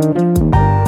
Música